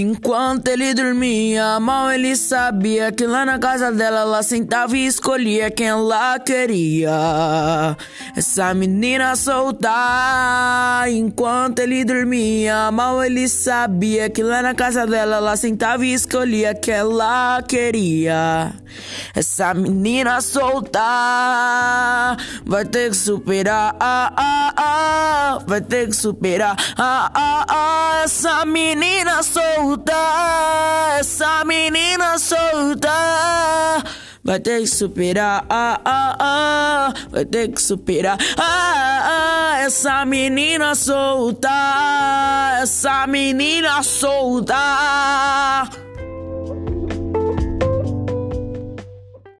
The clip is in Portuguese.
Enquanto ele dormia, mal ele sabia que lá na casa dela ela sentava e escolhia quem ela queria. Essa menina solta. Enquanto ele dormia, mal ele sabia que lá na casa dela ela sentava e escolhia quem ela queria. Essa menina solta vai ter que superar. Ah, ah, ah, vai ter que superar. Ah, ah, ah, essa menina solta essa menina solta. Vai ter que superar, ah, ah, ah, vai ter que superar, ah, ah, essa menina solta, essa menina solta.